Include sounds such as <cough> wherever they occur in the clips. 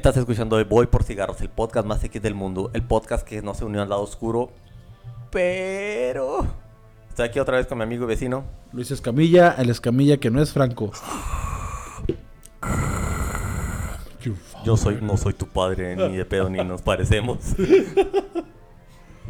Estás escuchando Voy por Cigarros, el podcast más X del mundo, el podcast que no se unió al lado oscuro, pero... Estoy aquí otra vez con mi amigo y vecino. Luis Escamilla, el Escamilla que no es Franco. Yo soy, no soy tu padre, ni de pedo, ni nos parecemos. <laughs>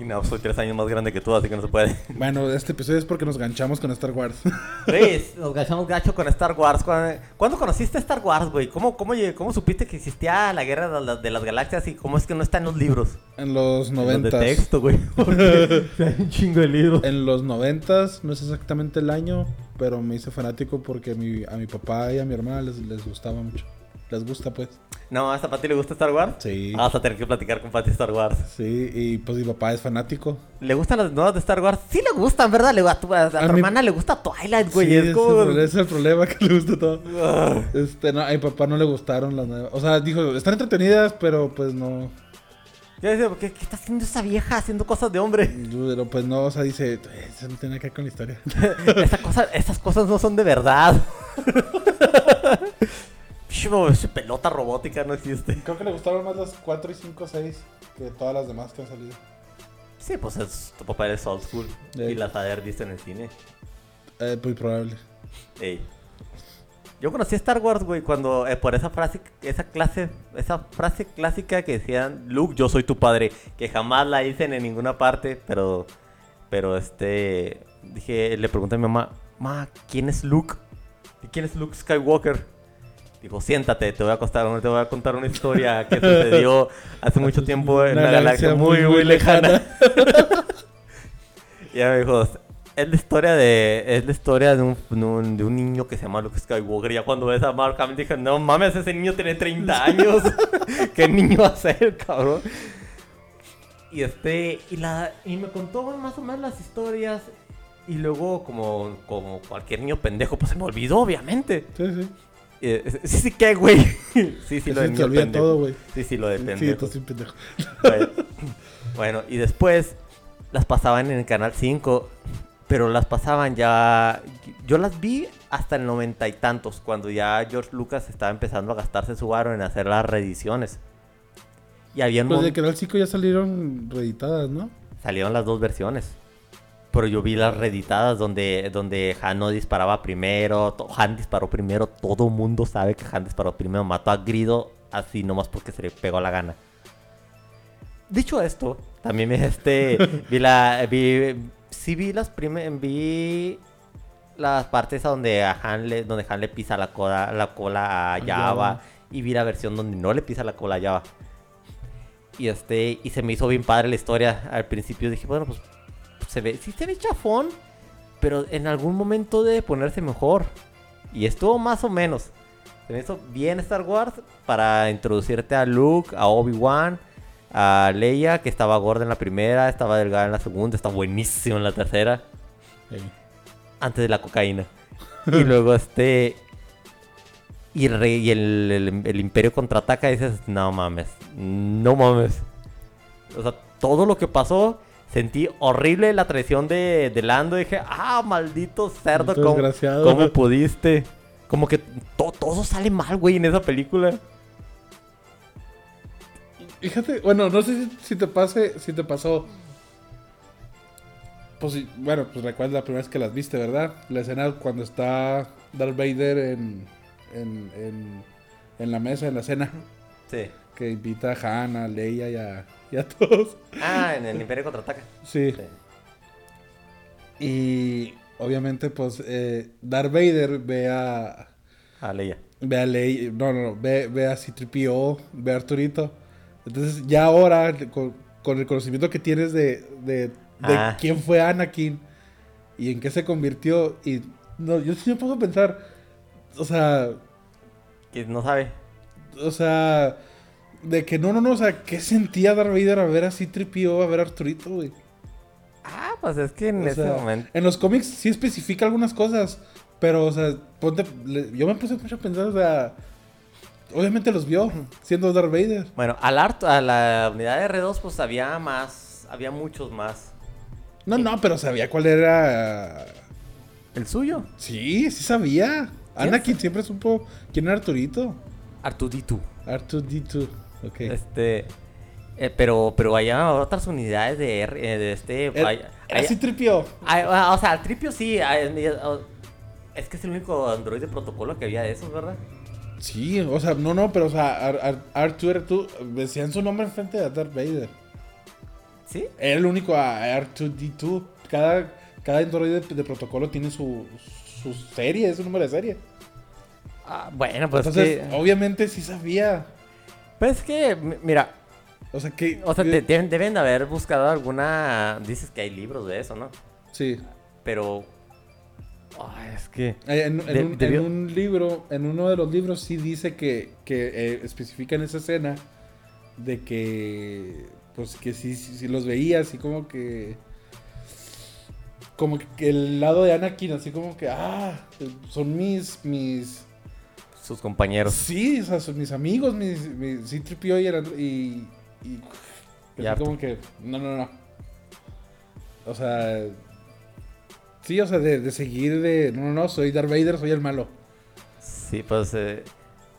Y no, soy tres años más grande que tú, así que no se puede. <laughs> Bueno, este episodio es porque nos ganchamos con Star Wars. <laughs> Luis, nos gachamos gacho con Star Wars. ¿Cuándo, ¿cuándo conociste Star Wars, güey? ¿Cómo, cómo, ¿Cómo supiste que existía la guerra de, las- de las galaxias y cómo es que no está en los libros? En los En los noventas. de texto, güey. <laughs> Hay un chingo de libros. En los noventas, no es exactamente el año, pero me hice fanático porque mi- a mi papá y a mi hermana les, les gustaba mucho. Les gusta, pues. No, ¿hasta Pati le gusta Star Wars? Sí. Vas a tener que platicar con Pati Star Wars. Sí, y pues mi papá es fanático. ¿Le gustan las nuevas de Star Wars? Sí le gustan, ¿verdad? Le, a tu, a A mi- hermana le gusta Twilight, güey. sí, es ese como... ese es el problema <laughs> que le gusta todo. Ah. Este, no, a mi papá no le gustaron las nuevas. O sea, dijo, están entretenidas, pero pues no. Yo decía, ¿qué, ¿qué está haciendo esa vieja haciendo cosas de hombre? Pero pues no, o sea, dice, eso no tiene que ver con la historia. <laughs> Esa cosa, esas cosas no son de verdad. <laughs> Esa pelota robótica no existe. Creo que le gustaron más las 4 y 5, 6 que todas las demás que han salido. Sí, pues es, tu papá es old school. Y las haber visto en el cine. Eh, muy probable. Ey. Yo conocí a Star Wars, güey, cuando eh, por esa frase, esa clase, esa frase clásica que decían, Luke, yo soy tu padre, que jamás la dicen en ninguna parte, pero, pero este, dije, le pregunté a mi mamá, ma, ¿quién es Luke? ¿Y quién es Luke Skywalker? Dijo, siéntate, te voy a contar, te voy a contar una historia que sucedió hace <laughs> mucho tiempo en una, galaxia muy, muy lejana. Y ella me dijo, es la historia de es la historia de un, de un, niño que se llama Luke Skywalker. Y ya cuando ves a Mark Hamill dije, no mames, ese niño tiene 30 <laughs> años. <laughs> ¿Qué niño va a ser, cabrón? Y este, y la, y me contó más o menos las historias. Y luego, como, como cualquier niño pendejo, pues se me olvidó, obviamente. Sí, sí. Eh, <laughs> sí, sí, ¿qué, güey? <laughs> Sí, sí, lo de te olvida pendejo. todo, güey. Sí, sí, lo de Sí, pendejo. sí, pendejo. Bueno, bueno, y después las pasaban en el canal 5, pero las pasaban ya. Yo las vi hasta el noventa y tantos, cuando ya George Lucas estaba empezando a gastarse su varo en hacer las reediciones. Y había Pues mon- de Canal 5 ya salieron reeditadas, ¿no? salieron las dos versiones. Pero yo vi las reeditadas donde, donde Han no disparaba primero, Han disparó primero, todo mundo sabe que Han disparó primero, mató a Grido así nomás porque se le pegó la gana. Dicho esto, también me <laughs> este vi la vi sí vi las primeras vi las partes donde a Han le donde Han le pisa la cola la cola a Java. y vi la versión donde no le pisa la cola a Java. Y este y se me hizo bien padre la historia. Al principio dije, bueno, pues se ve sí se ve chafón, pero en algún momento debe ponerse mejor. Y estuvo más o menos. Se me hizo bien Star Wars para introducirte a Luke, a Obi-Wan, a Leia, que estaba gorda en la primera, estaba delgada en la segunda, está buenísimo en la tercera, antes de la cocaína. Y <laughs> luego este... Y, el rey- y el, el- el imperio contraataca y dices, no mames, no mames. O sea, todo lo que pasó, sentí horrible la traición de, de Lando. Dije, ah, maldito cerdo, ¿cómo, pudiste? Como que to- todo sale mal, güey, en esa película. Fíjate, bueno, no sé si, si te pase, si te pasó. Pues bueno, pues recuerdas la primera vez que las viste, ¿verdad? La escena cuando está Darth Vader en, en, en, en la mesa, en la cena, Sí. que invita a Han, a Leia y a, <laughs> y a todos. Ah, en el imperio contraataca. Sí. Sí. Y obviamente, pues, eh, Darth Vader ve a, Ah, Leia. Ve a Ley, no, no, no, ve, ve a C-3PO, ve a Arturito. Entonces, ya ahora, con, con el conocimiento que tienes de, de, de Ah. quién fue Anakin y en qué se convirtió, y no, yo sí me pongo a pensar, o sea, Que no sabe. o sea, de que no, no, no, o sea, ¿qué sentía Darth Vader a ver a C-3PO, a ver a Arturito, güey? Ah, pues es que en O ese sea, momento. En los cómics sí especifica algunas cosas, pero, o sea, ponte, le- yo me puse mucho a pensar, o sea, obviamente los vio siendo Darth Vader. Bueno, al Art, a la unidad de R2, pues había más. Había muchos más. No, no, pero sabía cuál era. ¿El suyo? Sí, sí sabía. ¿Quién Anakin siempre supo quién era Arturito. R2D2. R2D2. Este. eh, pero, pero hay otras unidades de, R- eh, de este. El- hay- hay- hay- o sea, tripio sí. es que es el único Android de protocolo que había de esos, ¿verdad? Sí, o sea, no, no, pero o sea, R- R- R2R2 decían su nombre enfrente de Darth Vader. ¿Sí? Era el único a R2D2. Cada, cada Android de, de protocolo tiene su, su serie, su número de serie. Ah, bueno, pues Entonces, que. obviamente sí sabía. Pues es que, mi- mira. O sea, que. O sea, te- deben, deben de haber buscado alguna. Dices que hay libros de eso, ¿no? Sí. Pero. Ay, es que. En, en De- un, debió- en un libro, en uno de los libros sí dice que, que eh, especifica en esa escena de que, pues que sí, sí, sí los veía, así como que, como que el lado de Anakin, así como que, ah, son mis, mis, Sus compañeros. sí, o sea, son mis amigos, mis, mis sí, Tripio y, y, y, Y así como que, no, no, no, o sea, sí, o sea, de, de seguir de, no, no, no, soy Darth Vader, soy el malo. Sí, pues. eh,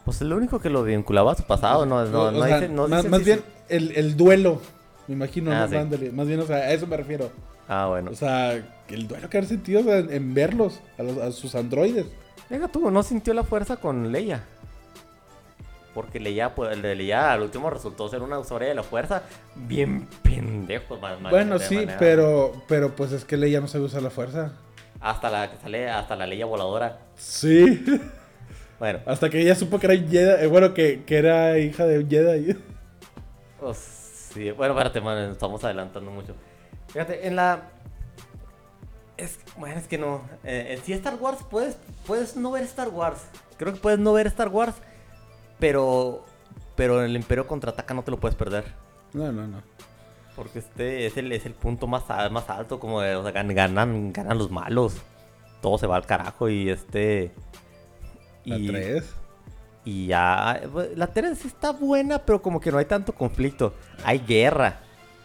pues lo único que lo vinculaba a su pasado, no, no, no sea, dice- no más, dice más bien el, el duelo, me imagino, Ah, ¿no? sí. Ándale, más bien, o sea, a eso me refiero. Ah, bueno. O sea, el duelo que haber sentido o sea, en verlos, a, los- a sus androides. Venga tú, no sintió la fuerza con Leia. Porque Leia, pues, el de Leia al último resultó ser una usuaria de la fuerza bien pendejo. bueno, sí, manera- pero, pero pues es que Leia no sabe usar la fuerza. Hasta la que sale, hasta la Leia voladora. Sí. <laughs> Bueno, Hasta que ella supo que era Jedi, eh, bueno, que, que era hija de un Jedi. pues, sí, bueno, espérate, man, estamos adelantando mucho. Fíjate, en la. Es, bueno, es que no. Eh, en sí, Star Wars, puedes, puedes no ver Star Wars. Creo que puedes no ver Star Wars, pero. Pero en el Imperio contraataca no te lo puedes perder. No, no, no. Porque este es el, es el punto más, más alto, como de, o sea, gan- ganan, ganan los malos. Todo se va al carajo y este... La Y, 3. y ya... pues, La 3 sí está buena, pero como que no hay tanto conflicto. Hay guerra.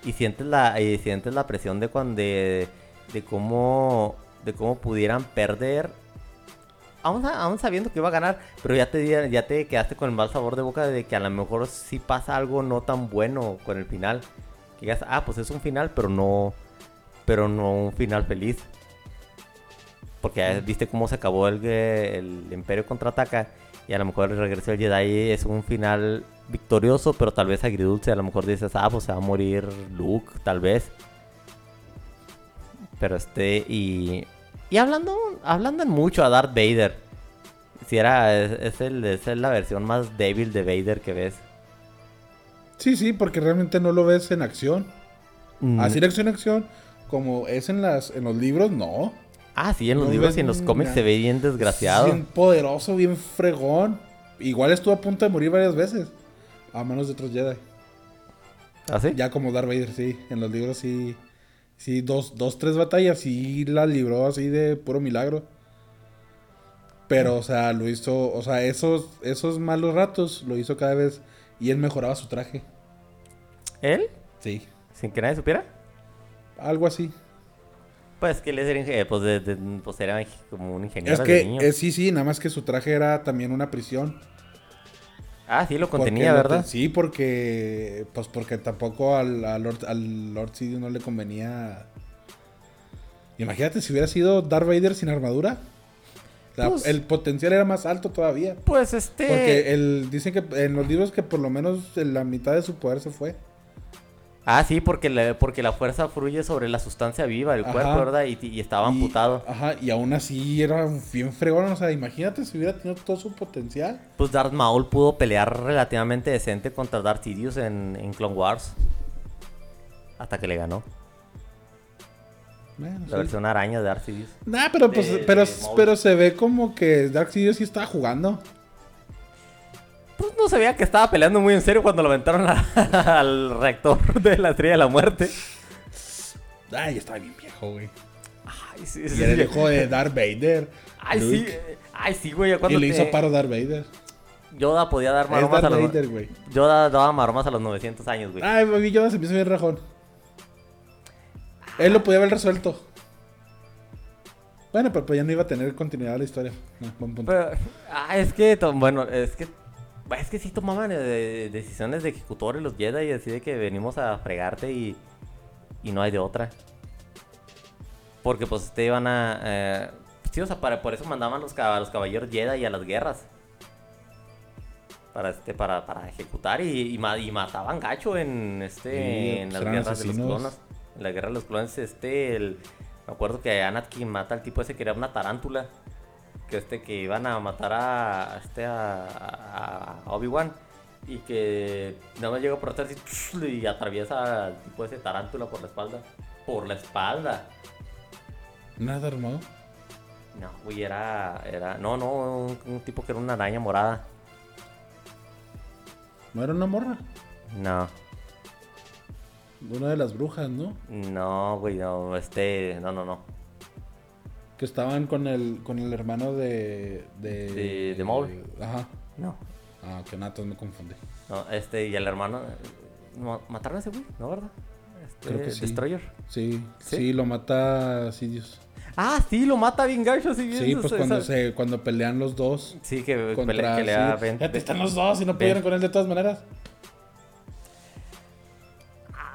Y sientes la, y sientes la presión de cuando... De, de cómo... De cómo pudieran perder. Aún, sa- aún sabiendo que iba a ganar, pero ya te, ya te quedaste con el mal sabor de boca de que a lo mejor sí pasa algo no tan bueno con el final. Que digas, ah, pues es un final, pero no, pero no un final feliz. Porque viste cómo se acabó el, que- el Imperio contraataca y a lo mejor el regreso del Jedi es un final victorioso, pero tal vez agridulce. A lo mejor dices, ah, pues se va a morir Luke, tal vez. Pero este, y, y hablando, hablando en mucho a Darth Vader. Si era, es, es el, es la versión más débil de Vader que ves. Sí, sí, porque realmente no lo ves en acción. Mm. Así en acción, acción, como es en las en los libros, no. Ah, sí, en los No libros y en los cómics se ve bien desgraciado. Bien poderoso, bien fregón. Igual estuvo a punto de morir varias veces. A manos de otros Jedi. ¿Ah, sí? Ya como Darth Vader, sí. En los libros sí. Sí, dos, dos, tres batallas sí la libró así de puro milagro. Pero, o sea, lo hizo. O sea, esos, esos malos ratos lo hizo cada vez. Y él mejoraba su traje. ¿Él? Sí. ¿Sin que nadie supiera? Algo así. Pues que él inge- pues, de- de- pues era como un ingeniero Es de niño. eh, sí, sí, nada más que su traje era también una prisión. Ah, sí, lo Porque contenía, lo ¿verdad? sí, porque. Pues porque tampoco al, al Lord, al Lord Sidious no le convenía. Imagínate si hubiera sido Darth Vader sin armadura. Pues- el potencial era más alto todavía. Pues este... Porque el, dicen que en los libros que por lo menos la mitad de su poder se fue. Ah, sí, porque, la- porque la fuerza fluye sobre la sustancia viva del Ajá. cuerpo, ¿verdad? Y, y estaba Y- amputado. Ajá, y aún así era bien fregón. O sea, imagínate si hubiera tenido todo su potencial. Pues Darth Maul pudo pelear relativamente decente contra Darth Sidious en, en Clone Wars. Hasta que le ganó. Bueno, La sí. versión araña de Darth Sidious. Nah, pero pues, de- pero, de pero se ve como que Dark Sidious sí estaba jugando. Pues no se veía que estaba peleando muy en serio cuando lo aventaron a- <laughs> al rector de la Estrella de la Muerte. Ay, estaba bien viejo, güey. Ay, sí, Y sí, era el sí. hijo de Darth Vader. Ay, Luke. sí. eh, Ay, sí, güey. ya Y Cuando le te- hizo paro Darth Vader. Yoda podía dar maromas a los... Vader, güey. Yoda daba maromas a los 900 años, güey. Ay, baby, yo se me hizo bien rajón. Él lo podía haber resuelto. Bueno, pero pues ya no iba a tener continuidad la historia. No, buen punto. Pero, ah, es que, bueno, es que Es que sí tomaban eh, decisiones de ejecutores los Jedi y así de que venimos a fregarte y, y no hay de otra. Porque pues te iban a... Eh, sí, o sea, para, por eso mandaban los, a los caballeros Jedi a las guerras. Para, este, para, para ejecutar y, y, ma- y mataban gacho en, este, Sí, en pues las eran guerras de los clones. En la guerra de los clones, este, el, me acuerdo que Anakin mata al tipo ese que era una tarántula. Que este, que iban a matar a, a este, a, a- a Obi-Wan. Y que nada más llega por atrás y, y atraviesa al tipo ese tarántula por la espalda. Por la espalda. Nada armado. No, güey, era, era, no, no, un, un tipo que era una araña morada. No era una morra. No, Una de las brujas, ¿no? no, güey, no, este, no, no, no. Que estaban con el, con el hermano de. De, De- de Maul. Ajá. No, Ah, que nada, me confundí. no, este, y el hermano, ¿no- ¿mataron a ese güey? ¿No, verdad? Este, Creo que sí. Destroyer. Sí, ¿Sí? sí, lo mata Sidious. Ah, sí, lo mata bien gacho, sí, bien, Sí, pues cuando se cuando pelean los dos Sí, que, contra pelea- que ven- Fíjate, están los dos y no pudieron con él de todas maneras.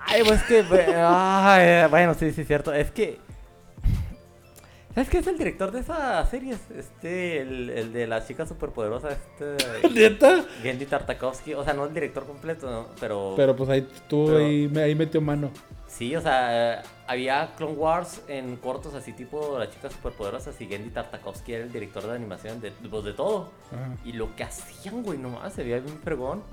Ay, pues que. <laughs> ay, bueno, sí, sí, cierto. Es que. ¿Sabes qué es el director de esas series? Este, el, el de las chicas superpoderosas, este. <laughs> ¿Neta? Gendy Tartakovsky. O sea, no el director completo, ¿no? pero. Pero pues ahí tú ahí, ahí metió mano. Sí, o sea, había Clone Wars en cortos así tipo las chicas superpoderosas y Gendy Tartakovsky era el director de animación de, pues, de todo. Ajá. Y lo que hacían, güey, nomás se veía bien fregón.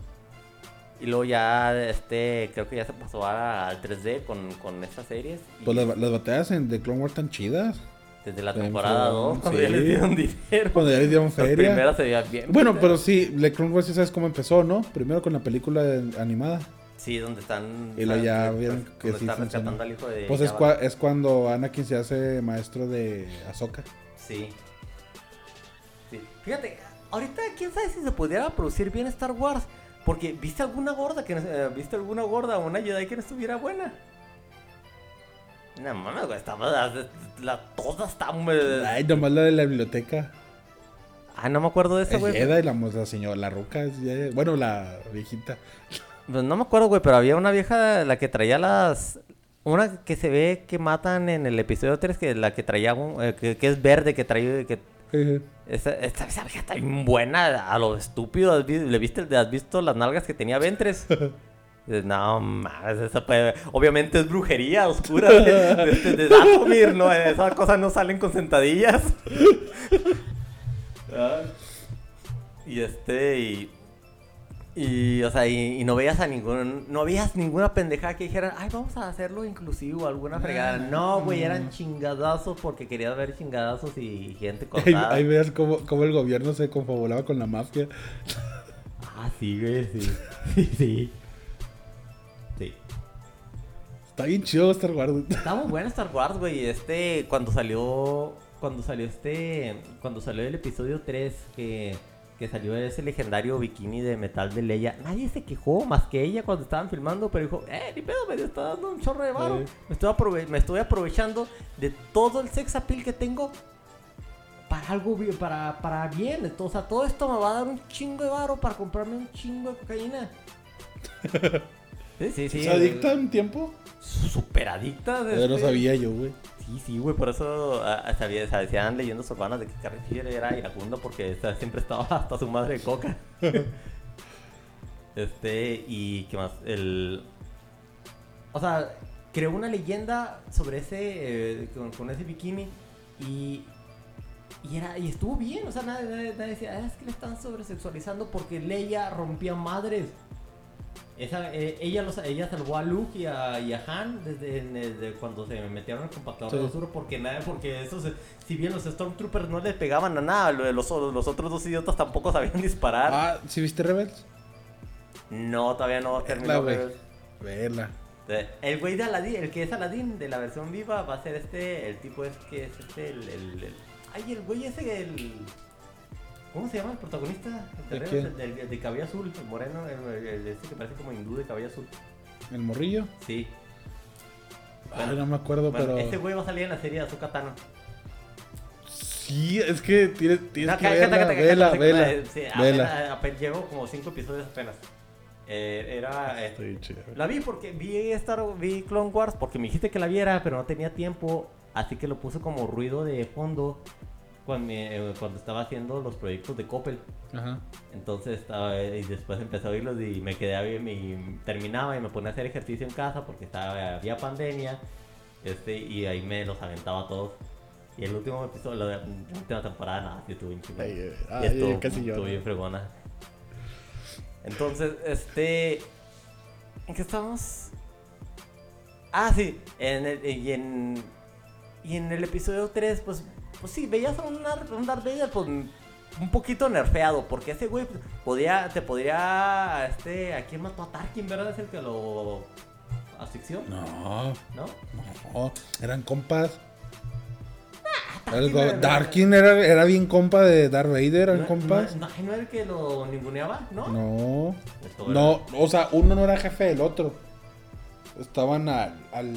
Y luego ya, este, creo que ya se pasó al 3D con, con estas series. y Pues las, las batallas en The Clone Wars tan chidas. Desde la temporada fregón, 2, cuando ya les dieron dinero. Cuando ya les dieron feria. primeras se veían bien. Bueno, pero sí, The Clone Wars sí sabes cómo empezó, ¿no? Primero con la película animada. Sí, donde están. Y luego ya pues, vieron que sí está funcionó. rescatando al hijo de. Pues es, cua- es cuando Anakin se hace maestro de Ahsoka. Sí. Sí. Fíjate, ahorita quién sabe si se pudiera producir bien Star Wars. Porque viste alguna gorda que eh, viste alguna gorda o una Jedi que no estuviera buena. No mames, güey, estaba la, la- toda está Ay, nomás la de la biblioteca. Ah, no me acuerdo de esa, Es güey. Jedi, la, la señora, la ruca. Bueno, la viejita. Pues no me acuerdo, güey, pero había una vieja la que traía las una que se ve que matan en el episodio 3 que la que traía un- eh, que, que es verde que traía que esa, esa, esa vieja está bien buena a lo estúpido. ¿Has vi- ¿Le viste, ¿Has visto las nalgas que tenía Ventres? <laughs> Dices, No, mames, esa puede- obviamente es brujería oscura de, de, de- de Dathomir, ¿no? Esas cosas no salen con sentadillas. <laughs> Ah. y este, y, y, o sea, y, y no veías a ningún, no veías ninguna pendejada que dijeran, ay, vamos a hacerlo inclusivo, alguna fregada. No, güey, eran chingadazos porque querías ver chingadazos y gente <laughs> Ahí, cortada. ahí veas cómo, cómo el gobierno se confabulaba con la mafia. Ah, sí, güey. Sí, <laughs> sí. Sí. Está bien chido Star Wars. <laughs> Está muy bueno Star Wars, güey. Este, cuando salió. Cuando salió este. Cuando salió el episodio 3, que, que salió ese legendario bikini de metal de Leia. Nadie se quejó más que ella cuando estaban filmando, pero dijo, eh, ni pedo, me está dando un chorro de varo. Sí. Me, estoy aprove- me estoy aprovechando de todo el sex appeal que tengo para algo bien, para, para bien. Entonces, o sea, todo esto me va a dar un chingo de varo para comprarme un chingo de cocaína. <laughs> Sí, sí, sí. ¿Se adicta un tiempo? Súper adicta. no este- sabía yo, güey. Sí, sí, güey, por eso ah, sabía, se decían leyendas urbanas de que Carrie era iracundo porque siempre estaba <laughs> hasta su madre de coca. <laughs> este, y qué más, el... O sea, creó una leyenda sobre ese, eh, con, con ese bikini y... Y, era, y estuvo bien, o sea, nadie, nadie- nadie decía, "Ah, es que le están sobresexualizando porque Leia rompía madres. Esa, eh, ella, los, ella salvó a Luke y a, y a Han desde, desde cuando se metieron el compactador Sí. de basura porque nada, porque esos, si bien los Stormtroopers no le pegaban a nada, los, los otros dos idiotas tampoco sabían disparar. Ah, ¿sí viste Rebels? No, todavía no terminó. Rebels. Verla. Eh, El güey de Aladdin, el que es Aladdin de la versión viva, va a ser este, el tipo es que es este, el, el, el- ay, el güey ese, el, ¿cómo se llama el protagonista? El ¿De terreno, del- el de cabello azul, el moreno, el, este que parece como hindú de cabello azul. ¿El morrillo? Sí. Ay, no me acuerdo, Bueno, pero... ese güey va a salir en la serie de Azúcar Tano. Sí, es que tienes, tienes No, que verla, vela, vela. Sí, vela. llevo como cinco episodios apenas. Eh, era... eh. La vi porque vi Star vi Clone Wars porque me dijiste que la viera, pero no tenía tiempo, así que lo puse como ruido de fondo cuando, eh, cuando estaba haciendo los proyectos de Coppel. Ajá. Entonces estaba y después empecé a oírlos y me quedé ahí y terminaba y me ponía a hacer ejercicio en casa porque estaba había pandemia. Este y ahí me los aventaba todos. Y el último episodio, la, la última temporada, nada, sí estuvo bien. Ay, estuvo, casi estuvo bien fregona. Entonces, este. ¿En qué estamos? Ah, sí. En el, y, en, y en el episodio 3, pues, pues sí, veías a un, un Darth Vader, pues un poquito nerfeado. Porque ese güey podía, te podría. Este, ¿A quién mató a Tarkin, verdad? Es el que lo asfixió, No, ¿no? no, eran compas. Tarkin Algo- era- Darkin era, era bien compa de Darth Vader, eran ¿No, compas. no, no, no era el que lo ninguneaba, ¿no? No, no, o sea, uno no era jefe del otro. Estaban al. al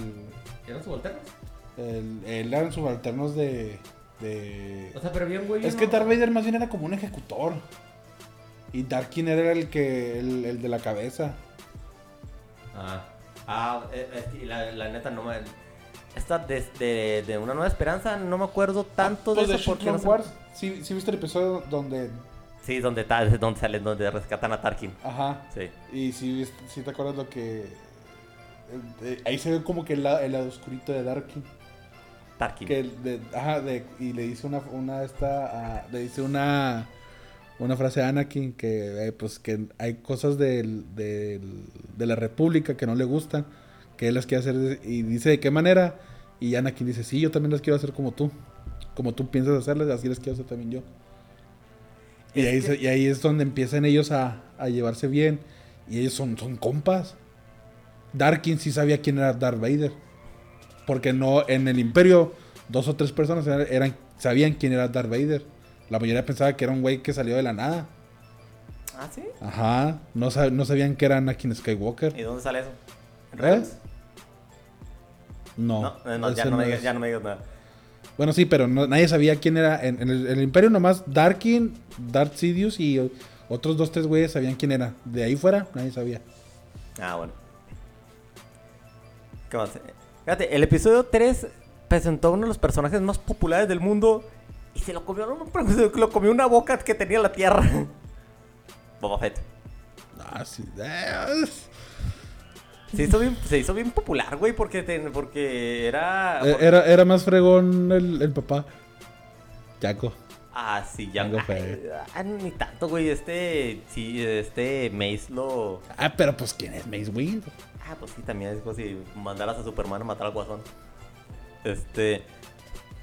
¿Eran subalternos? el- eran subalternos de. De... O sea, pero bien, güey. Es que Darth Vader más bien era como un ejecutor. Y Darkin era el que. el, el de la cabeza. Ah, ah eh, eh, sí, la, la neta no me. Esta de, de, de Una Nueva Esperanza no me acuerdo tanto Pues de de eso porque no Wars. ¿Sí, sí viste el episodio donde. Sí, donde, ta- <laughs> donde salen, donde rescatan a Tarkin. Ajá. Sí. Y si, viste- si te acuerdas lo que. eh, ahí se ve como que el, la- el lado oscurito de Darkin. Tarkin. Que el de, ajá, de, y le dice una, una esta, ah, le dice una, una frase a Anakin que, eh, pues, que hay cosas del, del- de la República que no le gustan, que él las quiere hacer, y dice de qué manera, y Anakin dice, sí, yo también las quiero hacer como tú, como tú piensas hacerlas, así las quiero hacer también yo. Y ahí, que- y ahí es donde empiezan ellos a, a llevarse bien, y ellos son, son compas. Darkin sí sabía quién era Darth Vader. Porque no, en el Imperio, dos o tres personas eran, sabían quién era Darth Vader. La mayoría pensaba que era un güey que salió de la nada. Ah, sí. Ajá. No, sab- no sabían que era Anakin Skywalker. ¿Y dónde sale eso? ¿En ¿Eh? Rebels? No. No, eh, no, ya, no me digas, es. ya no me digas nada. Bueno, sí, pero no- nadie sabía quién era. En, en el, en el Imperio nomás Darkin, Darth Sidious y otros dos, tres güeyes sabían quién era. De ahí fuera, nadie sabía. Ah, bueno. ¿Qué más? Fíjate, el episodio 3 presentó a uno de los personajes más populares del mundo y se lo comió, no, pero <laughs> se lo comió una boca que tenía la tierra. <laughs> Boba Fett. Ah, sí. Se hizo bien, se hizo bien popular, güey, porque, porque era... Eh, Era, era más fregón el, el papá. Jaco. Ah, sí, ya. Ah, ni tanto, güey. Este, sí, este Mace lo... Ah, pero pues ¿quién es Mace Windu? Ah, pues sí, también es como si mandaras a Superman a matar al guasón. Este.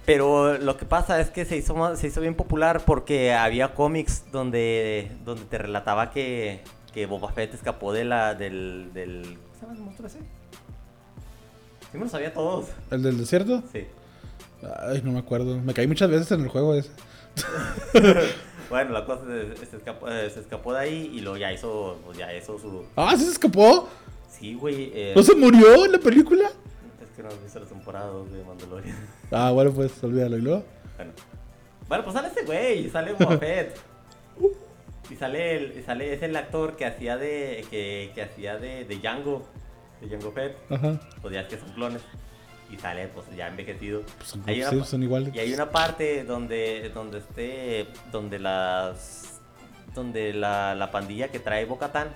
Pero lo que pasa es que se hizo, se hizo bien popular porque había cómics donde, donde te relataba que, que Boba Fett escapó de la, del, del. ¿Cómo se llama el monstruo ese? Sí, me lo sabía todos. ¿El del desierto? Sí. Ay, no me acuerdo. Me caí muchas veces en el juego ese. <laughs> Bueno, la cosa se, escapó, eh, se escapó de ahí y luego ya hizo, pues ya hizo su. Ah, ¿sí se escapó? Sí, güey. eh, ¿No se murió en la película? Es que no has visto la temporada 2 de Mandalorian. <laughs> Ah, bueno, pues olvídalo. ¿Y luego? Bueno. Bueno, pues sale ese güey, sale Boba Fett. Y sale, el, y sale, es el actor que hacía de, que, que hacía de, de Django, de Django Fett. Ajá. Pues ya es que son clones. Y sale, pues ya envejecido. Pues son, Hay una son iguales. Y hay una parte donde, donde este, donde las, donde la, la pandilla que trae Bocatán.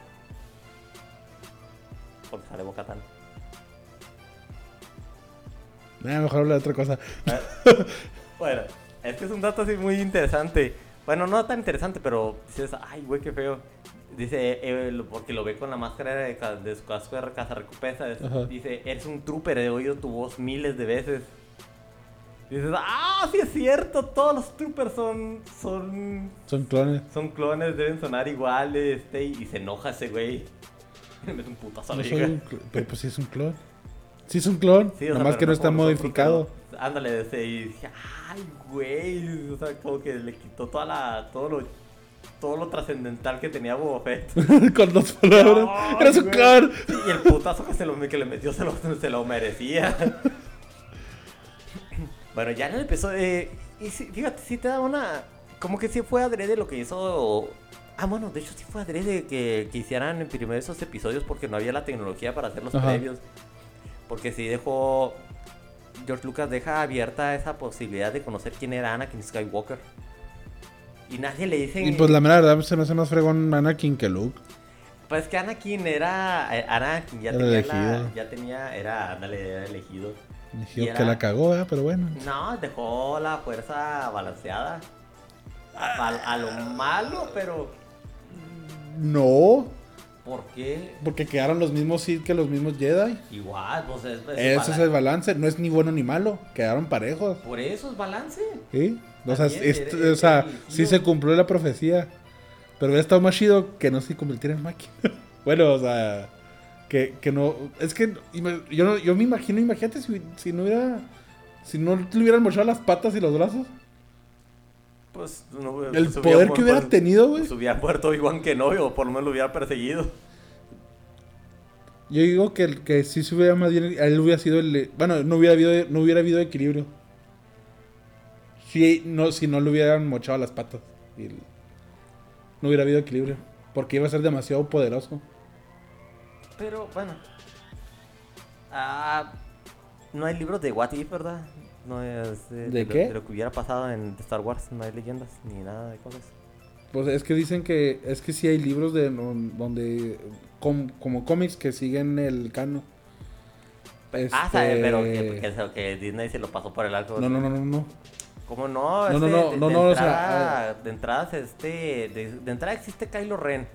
Porque sale Bocatán. Ah, mejor habla de otra cosa. <laughs> Bueno, es que es un dato así muy interesante. Bueno, no tan interesante, pero dices, ay, güey, qué feo. Dice, eh, lo- porque lo ve con la máscara de, de su casco de. Dice, eres un trooper, he oído tu voz miles de veces. Dices, ah, sí es cierto, todos los troopers son, son, Son clones. son clones, deben sonar iguales. Este, y se enoja ese güey. <laughs> Mete un putazo No un pero pues sí es un clon. Sí es un clon. Sí, o sea, nomás que no está modificado. ándale, y dije, ay, güey. O sea, como que le quitó toda la, todo lo, todo lo trascendental que tenía Boba Fett. <laughs> Con dos palabras. Ay, ¡Eres un güey. clon! Sí, y el putazo que, se lo, que le metió se lo, se lo merecía. <laughs> bueno, ya en el episodio. eh, y sí, fíjate, sí te da una. Como que sí fue adrede lo que hizo. Ah, bueno, de hecho sí fue adrede que, que hicieran en primero esos episodios porque no había la tecnología para hacer los Ajá. previos. Porque sí dejó. George Lucas deja abierta esa posibilidad de conocer quién era Anakin Skywalker. Y nadie le dice. Y pues la mera verdad se me hace más fregón Anakin que Luke. Pues que Anakin era. eh, Anakin ya Era tenía. la- elegido. ya tenía. Era. Ándale, era elegido. Era- que la cagó, ¿eh? pero bueno. No, dejó la fuerza balanceada. A, a lo malo, pero. No, ¿Por qué? porque quedaron los mismos Sith que los mismos Jedi. Igual, pues es. es Ese es el balan- balance, no es ni bueno ni malo, quedaron parejos. Por eso es balance. ¿Sí? O sea, También, es- eres- o sea eres sí se cumplió la profecía. Pero hubiera estado más chido que no se convirtiera en máquina. <laughs> bueno, o sea, que, que no. Es que yo, no- yo me imagino, imagínate si, si no hubiera. Si no le hubieran mochado las patas y los brazos. Pues no, El pues, poder mu- que hubiera tenido, güey. Hubiera muerto igual que no, o por lo menos lo hubiera perseguido. Yo digo que, el- que si se hubiera más bien. Él hubiera sido el. Bueno, no hubiera habido, no hubiera habido equilibrio. Si no, si no le hubieran mochado las patas. Y el- no hubiera habido equilibrio. Porque iba a ser demasiado poderoso. Pero bueno. Ah, no hay libros de What If, ¿verdad? No es eh, ¿De lo- qué? de lo que hubiera pasado en Star Wars. No hay leyendas ni nada de cosas. Pues es que dicen que. Es que sí hay libros de don- donde. com- como cómics que siguen el cano. Ah, sabe, Este, pero que, que eso, que Disney se lo pasó por el arco. No, no, no, no, no. ¿Cómo no? No, no, Este, no, de, no, de no, o sea, entrada, de entrada es este, de, de entrada existe Kylo Ren,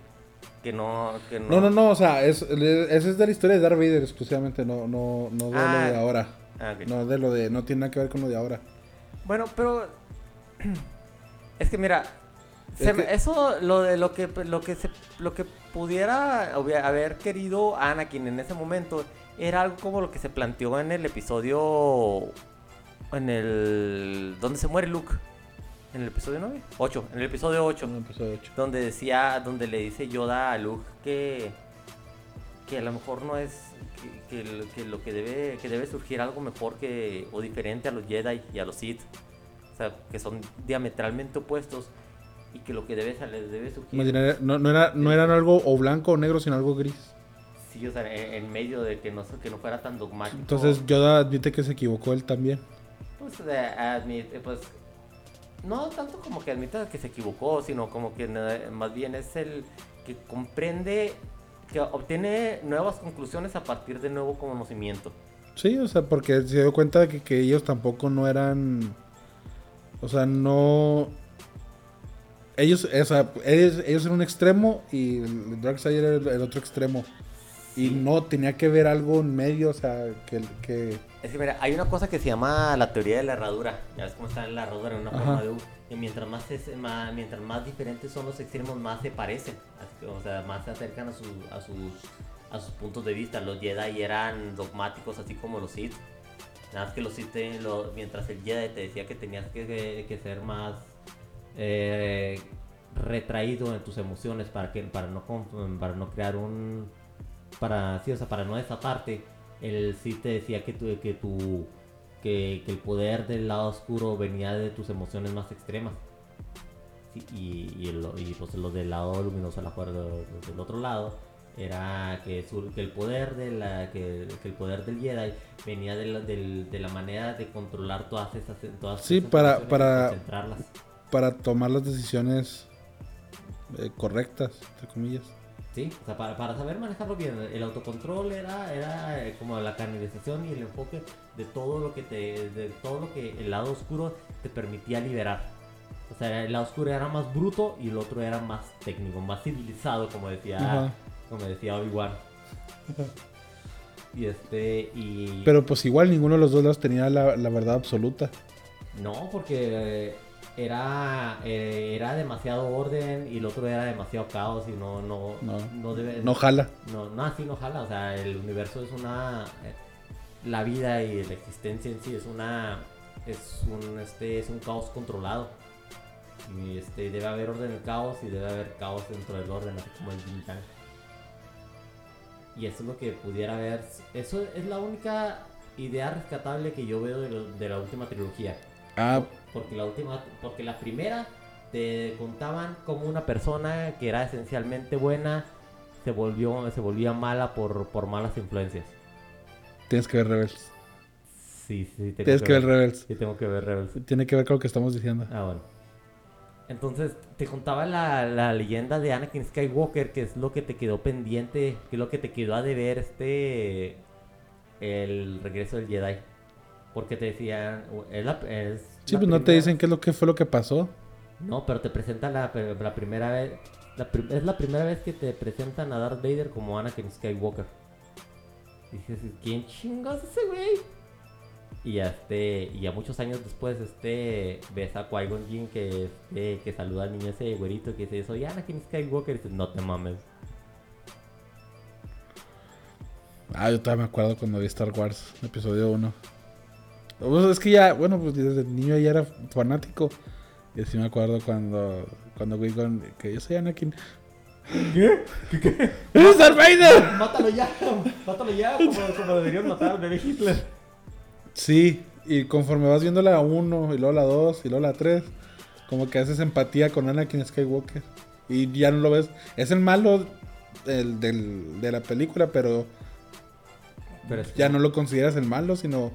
que no, que no. No, no, no, o sea, es, ese es de la historia de Darth Vader exclusivamente, no, no, no de Ah. lo de ahora. Ah. No de lo de, no tiene nada que ver con lo de ahora. Bueno, pero <clears throat> es que mira, Es se que- eso lo de lo que lo que se lo que pudiera haber querido Anakin en ese momento era algo como lo que se planteó en el episodio en el donde se muere Luke. En el episodio 9, 8, en el episodio 8. No, episodio ocho. donde decía, donde le dice Yoda a Luke que, que a lo mejor no es, que, que lo- que lo que debe, que debe surgir algo mejor que, o diferente a los Jedi y a los Sith. O sea, que son diametralmente opuestos y que lo que debe, salir- debe surgir, No, no, era, no eran algo o blanco o negro, sino algo gris. sí, o sea, en, en medio de que no, que no fuera tan dogmático. Entonces Yoda admite que se equivocó él también. Pues, eh, admite, pues, no tanto como que admita que se equivocó, sino como que eh, más bien es el que comprende, que obtiene nuevas conclusiones a partir de nuevo conocimiento. Sí, o sea, porque se dio cuenta de que, que ellos tampoco no eran. O sea, no. Ellos, o sea, ellos, ellos eran un extremo y Darkseid era el, el otro extremo. Y no tenía que ver algo en medio, o sea, que. que Es que mira, hay una cosa que se llama la teoría de la herradura. Ya ves cómo está en la herradura en una Ajá. forma de U. Y mientras más, es, mientras más diferentes son los extremos, más se parecen. O sea, más se acercan a, su- a, sus, a sus puntos de vista. Los Jedi eran dogmáticos, así como los Sith. Nada más que los Sith, mientras el Jedi te decía que tenías que, que ser más eh, retraído en tus emociones para, que, para, no, para no crear un... Para, sí, o sea, para no desatarte él sí te decía que tu que, que el poder del lado oscuro venía de tus emociones más extremas Sí, y, y, el- y, pues lo del lado luminoso la fuerza del otro lado era que, su- que el poder de la que, que el poder del Jedi venía de la, del- de la manera de controlar todas esas todas Sí, esas para- para- concentrarlas para tomar las decisiones eh, correctas, entre comillas. Sí, o sea, para, para saber manejarlo bien, el autocontrol era, era eh, como la canalización y el enfoque de todo lo que te, de todo lo que el lado oscuro te permitía liberar. O sea, el lado oscuro era más bruto y el otro era más técnico, más civilizado, como decía, Ajá. como decía Obi-Wan. Y este, y... Pero pues igual ninguno de los dos lados tenía la, la verdad absoluta. No, porque eh, era, eh, era demasiado orden y el otro era demasiado caos y no, no, No. no debe... No jala. No, no, así no jala. O sea, el universo es una. La vida y la existencia en sí es una. Es un, este, es un caos controlado. Y este, debe haber orden en el caos y debe haber caos dentro del orden, así como el Yin Yang. Y eso es lo que pudiera haber. Eso es la única idea rescatable que yo veo de, lo- de la última trilogía. Ah, Porque la última, porque la primera te contaban como una persona que era esencialmente buena se volvió, se volvía mala por, por malas influencias. Tienes que ver Rebels. Sí, sí, tengo Tienes que ver Rebels. Sí, tengo que ver Rebels. Tiene que ver con lo que estamos diciendo. Ah, bueno. Entonces, te contaba la, la leyenda de Anakin Skywalker, que es lo que te quedó pendiente, que es lo que te quedó a deber este. El regreso del Jedi. Porque te decían. Es la, es Sí, la pues no te dicen qué es lo que fue lo que pasó. No, pero te presentan la, la primera vez. es la primera vez que te presentan a Darth Vader como Anakin Skywalker. Dices, ¿quién chingas ese güey? Y ya, este, y ya muchos años después, este, ves a Qui-Gon Jinn que, este, que saluda al niño ese güerito que dice, soy Anakin Skywalker. Y dices, no te mames. Ah, yo todavía me acuerdo cuando vi Star Wars, episodio 1. Pues es que ya, bueno, pues desde niño ya era fanático. Y así me acuerdo cuando, cuando vi con, que yo soy Anakin. ¿Qué? ¿Qué? qué? ¡Es Darth Vader! Mátalo ya, mátalo ya, como, como deberían matar al bebé Hitler. Sí, y conforme vas viendo la 1, y luego la 2, y luego la 3, como que haces empatía con Anakin Skywalker. Y ya no lo ves. Es el malo del, del- de la película, pero Pero es que ya no lo consideras el malo, sino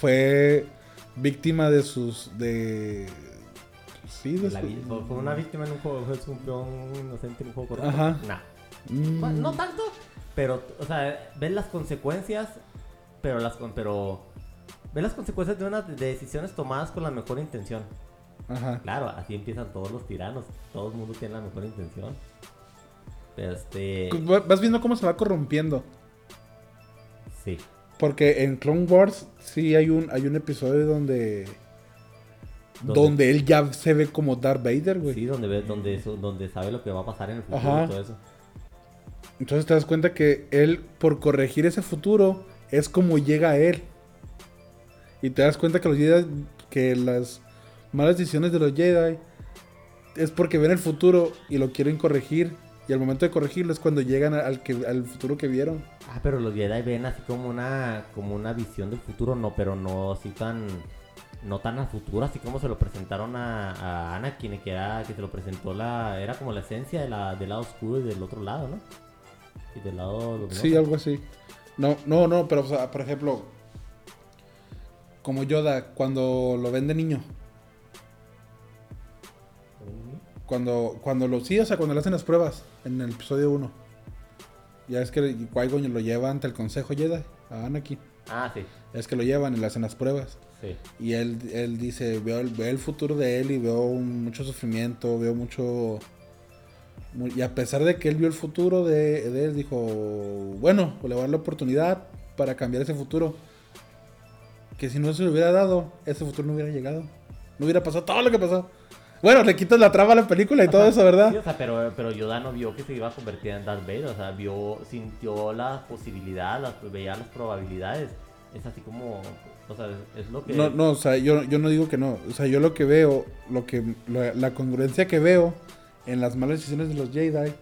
fue víctima de sus. de. Sí, de La su- vi- fue fue una víctima en un juego, fue un peón inocente en un juego correcto. Ajá. Nah. Mm, Bueno, no tanto, pero, o sea, ves las consecuencias, pero las con- pero ves las consecuencias de unas de decisiones tomadas con la mejor intención. Ajá. Claro, así empiezan todos los tiranos, todo el mundo tiene la mejor intención. Pero este, Va- Vas viendo cómo se va corrompiendo. sí, Porque en Clone Wars sí hay un, hay un episodio donde. Donde él ya se ve como Darth Vader, güey. sí, donde donde eso- donde sabe lo que va a pasar en el futuro Ajá. y todo eso. Entonces te das cuenta que él, por corregir ese futuro, es como llega a él. Y te das cuenta que los Jedi, que las malas decisiones de los Jedi es porque ven el futuro y lo quieren corregir. Y al momento de corregirlo es cuando llegan al, que, al futuro que vieron. Ah, pero los Jedi ven así como una como una visión del futuro, no, pero no así tan no tan a futuro, así como se lo presentaron a, a Anakin, que era que se lo presentó la era como la esencia de la, del lado oscuro y del otro lado, ¿no? Y del lado luminoso. Sí, algo así. No, no, no, pero o sea, por ejemplo, como Yoda, cuando lo ven de niño. Cuando, cuando lo, sí, o sea, cuando le hacen las pruebas en el episodio 1. Ya es que Qui-Gon lo lleva ante el Consejo Jedi, a Anakin. Ah, sí, es que lo llevan y le hacen las pruebas. Sí. Y él, él dice, veo el, veo el futuro de él y veo un- mucho sufrimiento, veo mucho... mu- Y a pesar de que él vio el futuro de, de él, dijo, bueno, le voy a dar la oportunidad para cambiar ese futuro. Que si no se le hubiera dado, ese futuro no hubiera llegado. No hubiera pasado todo lo que pasó. Bueno, le quitas la trama a la película y todo eso, Sí, ¿verdad? o sea, pero, pero Yoda no vio que se iba a convertir en Darth Vader, o sea, vio, sintió la posibilidad, las, veía las probabilidades. Es así como, o sea, es lo que... No, no, o sea, yo, yo no digo que no. O sea, yo lo que veo, lo que la, la congruencia que veo en las malas decisiones de los Jedi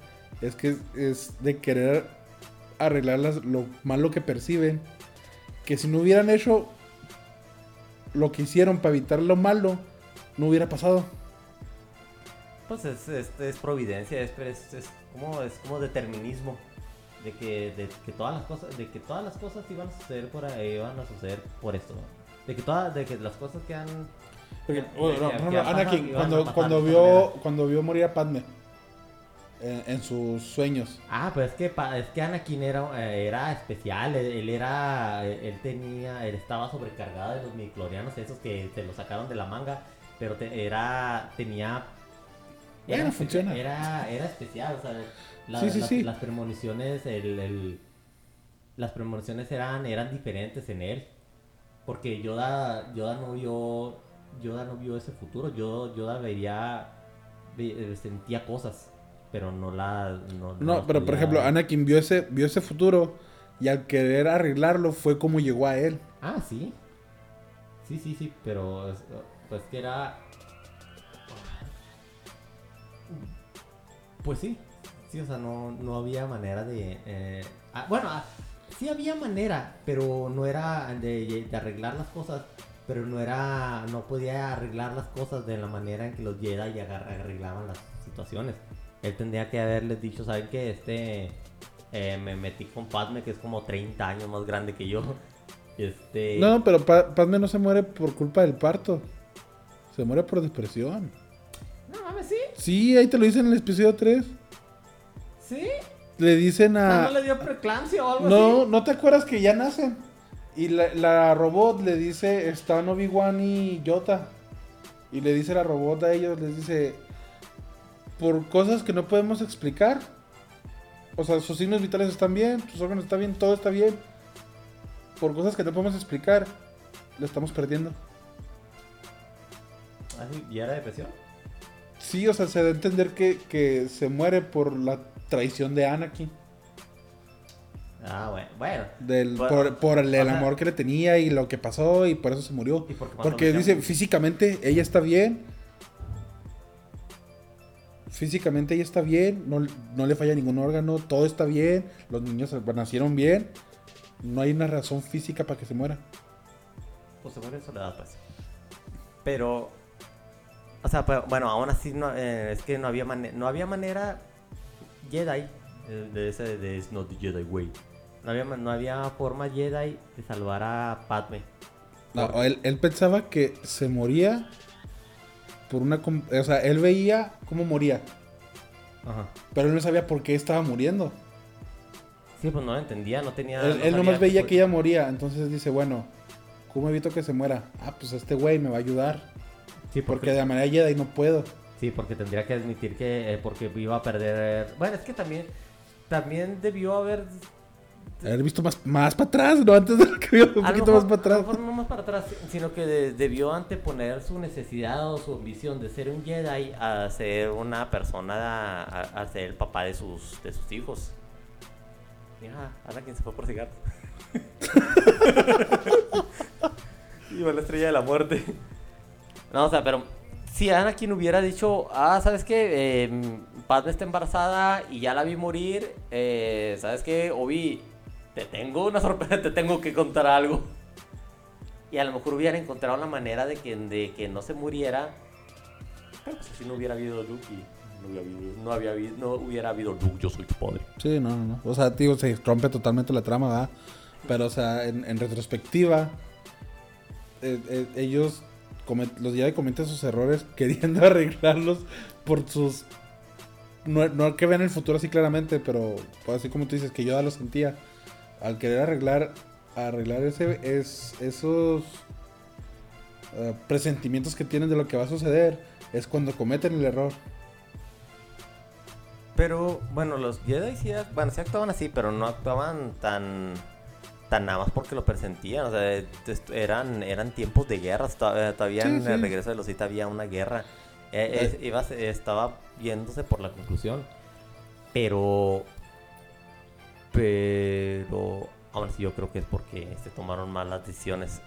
es que es de querer arreglar las- lo malo que perciben. Que si no hubieran hecho lo que hicieron para evitar lo malo, no hubiera pasado. Pues es, es, es providencia, es, es, es como, es como determinismo. De que, de que todas las cosas, de que todas las cosas iban a suceder por ahí, iban a suceder por esto. De que todas, de que las cosas que han bueno, no, Anakin, cuando, cuando vio cuando vio morir a Padme en, en sus sueños. Ah, pero es que, es que Anakin era, eh, era especial, él, él era, él, él tenía, él estaba sobrecargado de los midichlorianos, esos que se lo sacaron de la manga, pero te- era, tenía... Bueno, espe- funciona. Era, era especial, o sea, la- Sí, sí, las, sí. las premoniciones, el, el- las premoniciones eran, eran diferentes en él, porque Yoda, Yoda no vio, Yoda no vio ese futuro, Yoda, Yoda veía, ve- eh, sentía cosas, pero no la... No, No, las pero por ejemplo, Anakin vio ese, vio ese futuro y al querer arreglarlo fue como llegó a él. Ah, sí. Sí, sí, sí, pero es- pues que era... Pues sí, sí, o sea, no, no había manera de... eh, ah, bueno, ah, sí había manera, pero no era de, de arreglar las cosas, pero no era, no podía arreglar las cosas de la manera en que los Jedi arreglaban las situaciones. Él tendría que haberles dicho, ¿saben qué? Este, eh, me metí con Padme, que es como 30 años más grande que yo. <laughs> Este... No, pero Pa- Padme no se muere por culpa del parto. Se muere por depresión. No mames, ¿sí? Sí, ahí te lo dicen en el episodio 3. ¿Sí? Le dicen ¿No, a... ¿No le dio preeclampsia o algo No, así? ¿no te acuerdas que ya nacen? Y la, la robot le dice, están Obi-Wan y Yota. Y le dice la robot a ellos, les dice, por cosas que no podemos explicar. O sea, sus signos vitales están bien, sus órganos están bien, todo está bien. Por cosas que no podemos explicar, lo estamos perdiendo. Ah, sí, ¿Y era depresión? Sí, o sea, se da a entender que, que se muere por la traición de Anakin. Ah, bueno. Bueno. Del, Bueno, por por el, amor que le tenía y lo que pasó y por eso se murió. ¿Y por qué mató Porque dice, físicamente ella está bien. Físicamente ella está bien, no, no le falla ningún órgano, todo está bien, los niños nacieron bien. No hay una razón física para que se muera. Pues se muere en soledad, pues. Pero. O sea, pero, bueno, aún así no, eh, es que no había, no había manera Jedi, eh, de ese de It's not the Jedi way. No había, no había forma Jedi de salvar a Padme. No, él, él pensaba que se moría por una... com- O sea, él veía cómo moría, Ajá. pero él no sabía por qué estaba muriendo. Sí, pues no lo entendía, no tenía. Él, no él nomás veía que ella moría, entonces dice, bueno, ¿cómo evito que se muera? Ah, pues este güey me va a ayudar. Sí, Porque porque, de la manera Jedi no puedo. Sí, porque tendría que admitir que. eh, porque iba a perder. Bueno, es que también. También debió haber Haber visto más, más para atrás, ¿no? Antes de lo que vio, un A poquito mejor- más para a lo atrás. mejor no más para atrás, sino que de- debió anteponer su necesidad o su ambición de ser un Jedi a ser una persona, a, a ser el papá de sus, de sus hijos. Mira, Anakin se fue por cigarros. <laughs> Iba la estrella de la muerte. No, o sea, pero si Anakin hubiera dicho, ah, ¿sabes qué? Eh, Padme está embarazada y ya la vi morir. eh, ¿Sabes qué? Obi, te tengo una sorpresa, <laughs> te tengo que contar algo. Y a lo mejor hubiera encontrado la manera de que, de que no se muriera. Pero pues así no hubiera habido Luke no, hubiera no, no hubiera habido Luke, yo soy tu padre. Sí, no, no. O sea, tío, se rompe totalmente la trama, ¿verdad? Pero, o sea, en, retrospectiva, eh, eh, ellos, los Jedi cometen sus errores <laughs> queriendo arreglarlos por sus... No, no que vean el futuro así claramente, pero pues, así como tú dices, que Yoda lo sentía. Al querer arreglar, arreglar ese, es, esos eh, presentimientos que tienen de lo que va a suceder, es cuando cometen el error. Pero bueno, los Jedi sí, bueno, sí actuaban así, pero no actuaban tan tan nada más porque lo presentían. O sea, eran, eran tiempos de guerras. Todavía, todavía Sí, en sí. el regreso de los Sith había una guerra. Eh, iba, se- estaba viéndose por la conclusión. Pero. Pero. Aún así, yo creo que es porque se tomaron malas decisiones.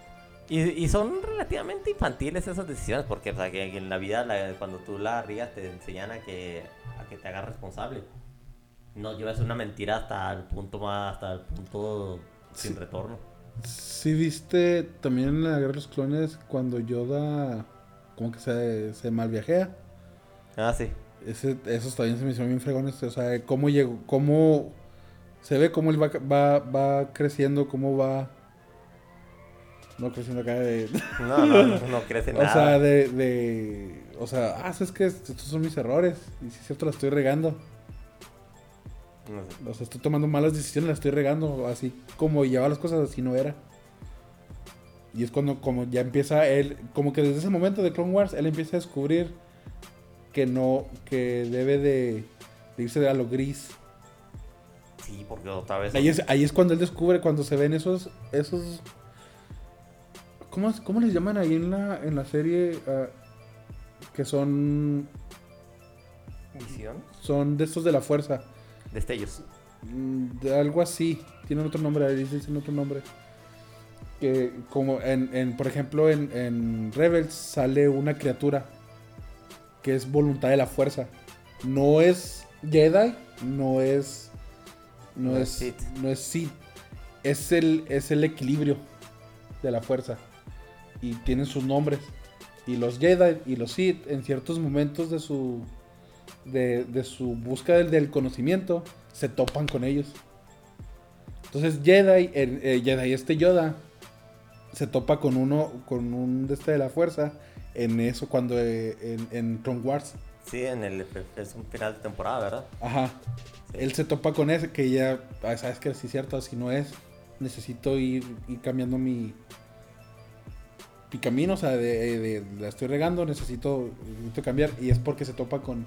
Y, y son relativamente infantiles esas decisiones, porque o sea, que en la vida, la- cuando tú la rías, te enseñan a que, a que te hagas responsable. No llevas una mentira hasta el punto más, hasta el punto sin Sí. retorno. Sí viste también en la Guerra de los Clones cuando Yoda como que se, se malviajea. Ah, sí. Ese, esos también se me hicieron bien fregones. O sea, cómo llegó, cómo se ve cómo él va, va, va creciendo, cómo va... No creciendo acá de... <laughs> No, no, no, no crece <laughs> o nada. sea, de, de... O sea, ah, es que estos son mis errores. Y si es cierto, la estoy regando. O sea, estoy tomando malas decisiones, la estoy regando. Así como llevaba las cosas, así no era. Y es cuando como ya empieza él, como que desde ese momento de Clone Wars, él empieza a descubrir que no, que debe de, de irse a lo gris. Sí, porque otra vez. Ahí es, ahí es cuando él descubre, cuando se ven esos, esos, ¿cómo, cómo les llaman ahí en la, en la serie? Ah, que son, Visión. son de estos de la fuerza. Destellos. Mm, algo así. Tienen otro nombre, dicen otro nombre. Que como en, en, por ejemplo, en, en Rebels sale una criatura que es voluntad de la fuerza. No es Jedi, no es. No, es Sith. No es Sith. Es el, es el equilibrio de la fuerza. y tienen sus nombres. Y los Jedi y los Sith en ciertos momentos de su de, de su búsqueda del, del conocimiento se topan con ellos. Entonces Jedi, el, eh, Jedi este Yoda se topa con uno con un de este de la fuerza en eso cuando eh, en, en Clone Wars. Sí, en el, es un final de temporada, ¿verdad? Ajá. Sí. Él se topa con ese que ya, ah, sabes que si es cierto, si no es, necesito ir, ir cambiando mi, mi camino, o sea, de, de- la estoy regando, necesito, necesito cambiar. Y es porque se topa con,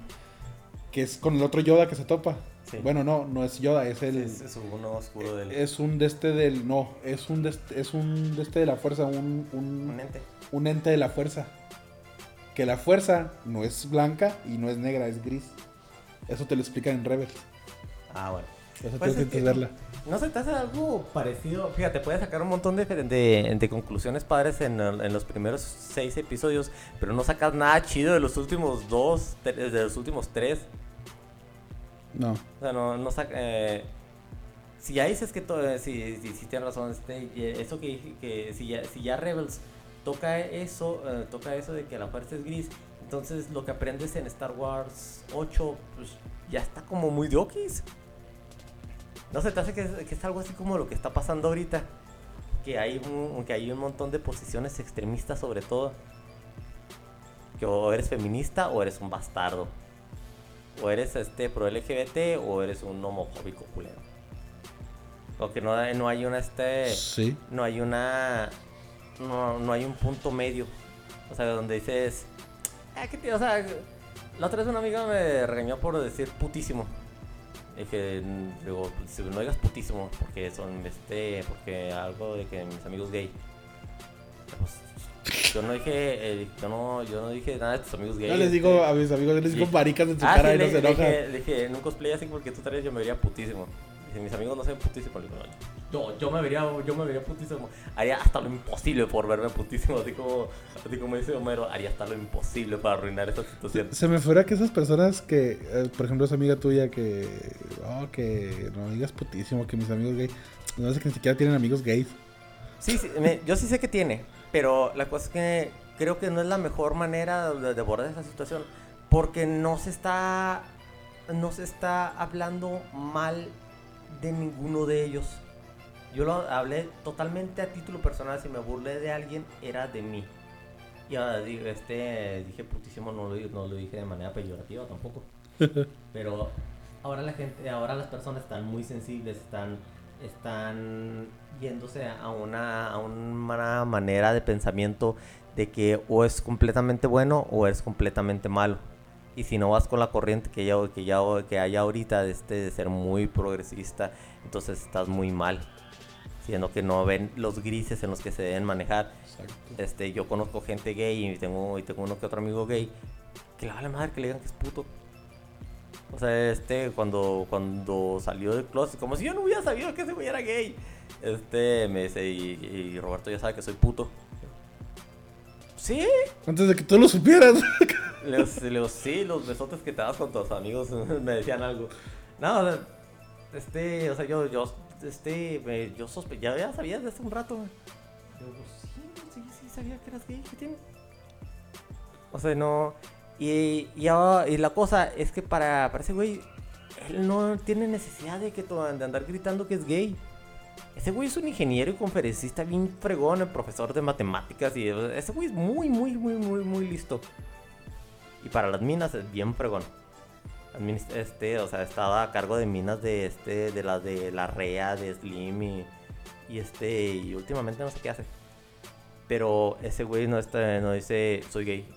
que es con el otro Yoda que se topa. Sí. Bueno, no, no es Yoda, es el, Es, es uno oscuro del... es un de este del, no, es un de este, es un de este de la fuerza, un, un, un ente. un ente de la fuerza. Que la fuerza no es blanca y no es negra, es gris. Eso te lo explican en Rebels. Ah, bueno. Eso Pues tienes es que que- entenderla. ¿No se te hace algo parecido? Fíjate, puedes sacar un montón de, de, de conclusiones padres en, en los primeros seis episodios, pero no sacas nada chido de los últimos dos, de los últimos tres. No. O sea, no, no saca... eh, si ya dices que todo, eh, si, si, si tienes razón, este, eso que dije, que si ya, si ya Rebels toca eso, eh, toca eso de que la fuerza es gris, entonces lo que aprendes en Star Wars 8, pues ya está como muy de okis. No se te hace que, es- que es algo así como lo que está pasando ahorita. Que hay un, que hay un montón de posiciones extremistas sobre todo. Que o eres feminista o eres un bastardo. O eres este pro LGBT o eres un homofóbico culero. O que no, no hay una este. Sí. No hay una. No, no hay un punto medio. O sea, donde dices. Ah, ¿qué te- o sea, la otra vez una amiga me regañó por decir putísimo. Dije, digo, no digas putísimo, porque son este. Porque algo de que mis amigos gay. Pues, yo no dije. eh, yo, no, yo no dije nada de tus amigos gay. Yo les este. digo a mis amigos, yo les digo maricas en su Ah, cara sí, y no le, se enojan. dije, le dije, en un cosplay así porque tú traes yo me vería putísimo. Dice, mis amigos no se ven putísimo. Le digo, no, yo, yo me vería, yo me vería putísimo. Haría hasta lo imposible por verme putísimo, así como, así como dice Homero, haría hasta lo imposible para arruinar esa situación. Se me fuera que esas personas que, eh, por ejemplo, esa amiga tuya que, oh, que no digas putísimo, que mis amigos gay, no sé que ni siquiera tienen amigos gays. Sí, sí, me- yo sí sé que tiene, pero la cosa es que creo que no es la mejor manera de, de abordar esa situación, porque no se está, no se está hablando mal de ninguno de ellos. Yo lo hablé totalmente a título personal, si me burlé de alguien era de mí. Y ahora este, dije putísimo, no lo, no lo dije de manera peyorativa tampoco. <laughs> Pero ahora la gente, ahora las personas están muy sensibles, están, están yéndose a una, a una manera de pensamiento de que o es completamente bueno o es completamente malo. Y si no vas con la corriente que ya, que ya que hay ahorita de, este, de ser muy progresista, entonces estás muy mal. Siendo que no ven los grises en los que se deben manejar. Exacto. Este, yo conozco gente gay y tengo, y tengo uno que otro amigo gay que le vale madre que le digan que es puto. O sea, este, cuando, cuando salió del closet, como si yo no hubiera sabido que ese güey era gay. Este, me dice, y, y Roberto ya sabe que soy puto. Sí, Antes de que tú lo supieras. <laughs> le digo, sí, los besotes que te das con tus amigos <laughs> me decían algo. No, o sea, este, o sea, yo, yo, este, me- yo sospe ya, sabía desde hace un rato. Digo, pues, sí, sí, sí, sabía que eras gay, ¿qué tiene? O sea, no, y, ahora- y la cosa es que para, para ese güey, él no tiene necesidad de, que de andar gritando que es gay. Ese güey es un ingeniero y conferencista bien fregón, el profesor de matemáticas y ese güey es muy, muy, muy, muy, muy listo. Y para las minas es bien fregón. Este, o sea, estaba a cargo de minas de este, de las de la REA, de Slim y, y este, y últimamente no sé qué hace. Pero ese güey no está, no dice soy gay.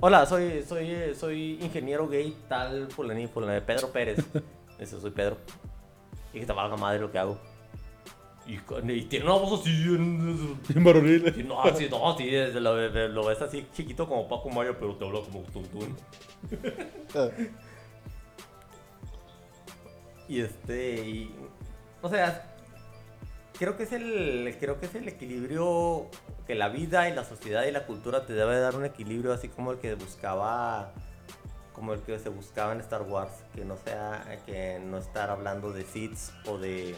Hola, soy, soy, eh, soy ingeniero gay tal fulani, fulani, Pedro Pérez. <laughs> Ese soy Pedro. Y que te valga madre lo que hago. Y, tiene una voz así en- Bien varonil. <laughs> No, sí, no, sí, es- lo, lo ves así chiquito como Paco Mario, pero te habla como Tuntún. Y este, y, o sea, creo que es el, creo que es el equilibrio que la vida y la sociedad y la cultura te debe dar un equilibrio así como el que buscaba, como el que se buscaba en Star Wars, que no sea, que no estar hablando de Sith o de,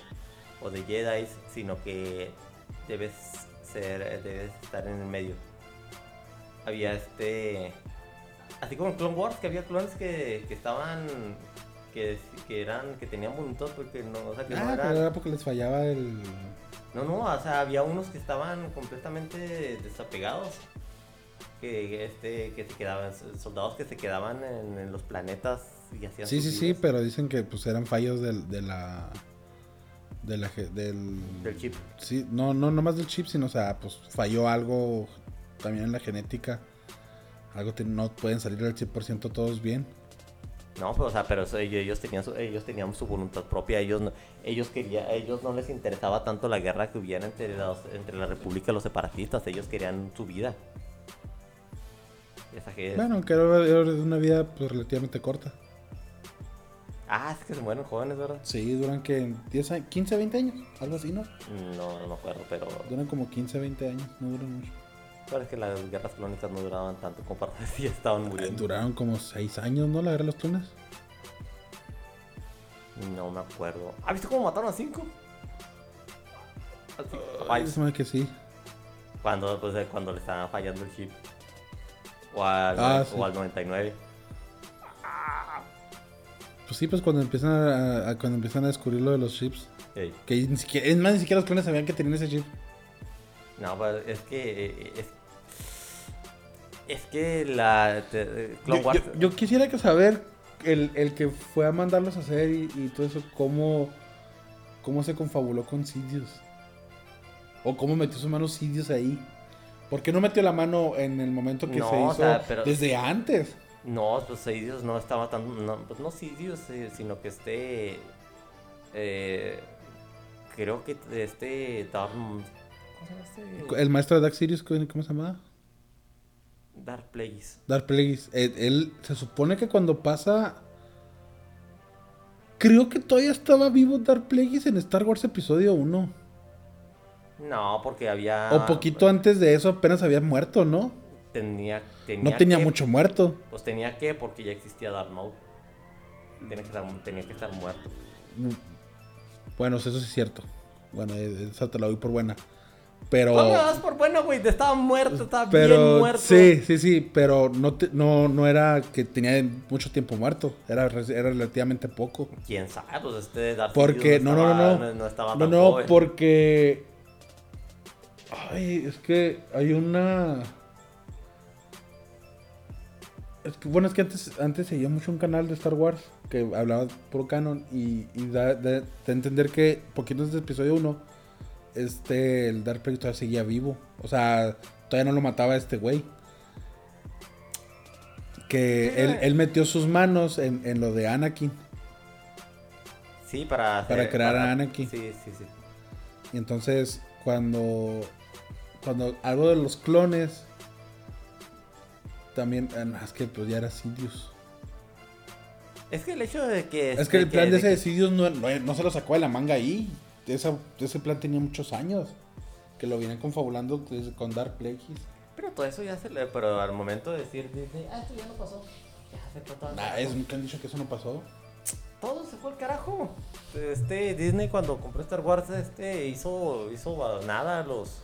o de Jedi, sino que debes ser, debes estar en el medio. había este. Así como en Clone Wars, que había clones que, que estaban. Que, que eran. que tenían voluntad, porque no. O sea, que no Ah, eran. pero era porque les fallaba el. No, no, o sea, había unos que estaban completamente desapegados. Que, este, que se quedaban, soldados que se quedaban en, en los planetas y hacían Sí, sí, sí, pero dicen que pues eran fallos del, de la. De la, ge- del, del chip. Sí, no, no, no más del chip, sino, o sea, pues falló algo también en la genética. Algo que no pueden salir al 100% todos bien. No, pero, o sea, pero eso, ellos, tenían su, ellos tenían su voluntad propia, ellos no, ellos quería, ellos no les interesaba tanto la guerra que hubiera entre, los, entre la república y los separatistas, ellos querían su vida. Esa que- Bueno, aunque era, era una vida pues, relativamente corta. Ah, es que se mueren jóvenes, ¿verdad? Sí, duran que 10 años, 15, 20 años, algo así, ¿no? No, no me acuerdo, pero Duran como 15, 20 años, no duran mucho. Parece que las guerras clónicas no duraban tanto como para decir estaban muriendo. Duraron como 6 años, ¿no? La guerra de los clones. No me acuerdo. ¿Has visto cómo mataron a cinco? Me hace que sí. cuando, pues, eh, cuando le estaba fallando el chip. O al, Ah, sí. o al 99. Pues sí, pues cuando empiezan a, a- cuando empiezan a descubrir lo de los chips. Que ni siquiera, es más, ni siquiera los clones sabían que tenían ese chip. No, pues es que. eh, Es, es que la. te- eh, Clone Yo, Wars. yo- yo quisiera que saber el, el que fue a mandarlos a hacer y, y todo eso, cómo, cómo se confabuló con Sidious. O cómo metió su mano Sidious ahí. ¿Por qué no metió la mano en el momento que No, se o hizo sea, pero- desde antes? No, pues Sidious no estaba tan. No, pues no Sidious, eh, sino que este. Eh, creo que este. Darth. ¿Cómo se llama este? El maestro de Dark Sirius, ¿cómo se llamaba? Darth Plagueis. Dark Plagueis. Él, él- se supone que cuando pasa. Creo que todavía estaba vivo Dark Plagueis en Star Wars Episodio 1. No, porque había. o poquito antes de eso apenas había muerto, ¿no? Tenía, tenía No tenía que- mucho muerto. Pues tenía que, porque ya existía Darth Maul. Tenía que estar, tenía que estar muerto. Bueno, eso sí es cierto. Bueno, eh, esa te la doy por buena. Pero. ¿Cómo me das por bueno, güey? Estaba muerto, estaba bien muerto. sí, sí, sí, pero no, te- no, no era que tenía mucho tiempo muerto, era, era relativamente poco. ¿Quién sabe? Pues este Darth Porque, no, no, no, no, no, estaba no, tan no, joven. porque, ay, es que hay una, es que, bueno, es que antes, antes seguía mucho un canal de Star Wars que hablaba pro canon y, y da, da- da a entender que poquito antes del episodio 1, este, el Darth Plagueis todavía seguía vivo, o sea, todavía no lo mataba este güey. Que él, güey. él metió sus manos en, en lo de Anakin. Sí, para... Para crear a Anakin. Sí, sí, sí. Y entonces, cuando, cuando algo de los clones, también, ah, es que pues ya era Sidious. Es que el hecho de que... Es que el plan de de ese que- de Sidious no, no, no se lo sacó de la manga ahí. Esa- ese plan tenía muchos años. Que lo vienen confabulando desde- con Dark Plagueis. Pero todo eso ya se le... Pero al momento de decir Disney, ah, esto ya no pasó. Ya se fue Nah, es, nunca han dicho que eso no pasó. Todo se fue al carajo. Este, Disney cuando compró Star Wars, este, hizo, hizo nada los,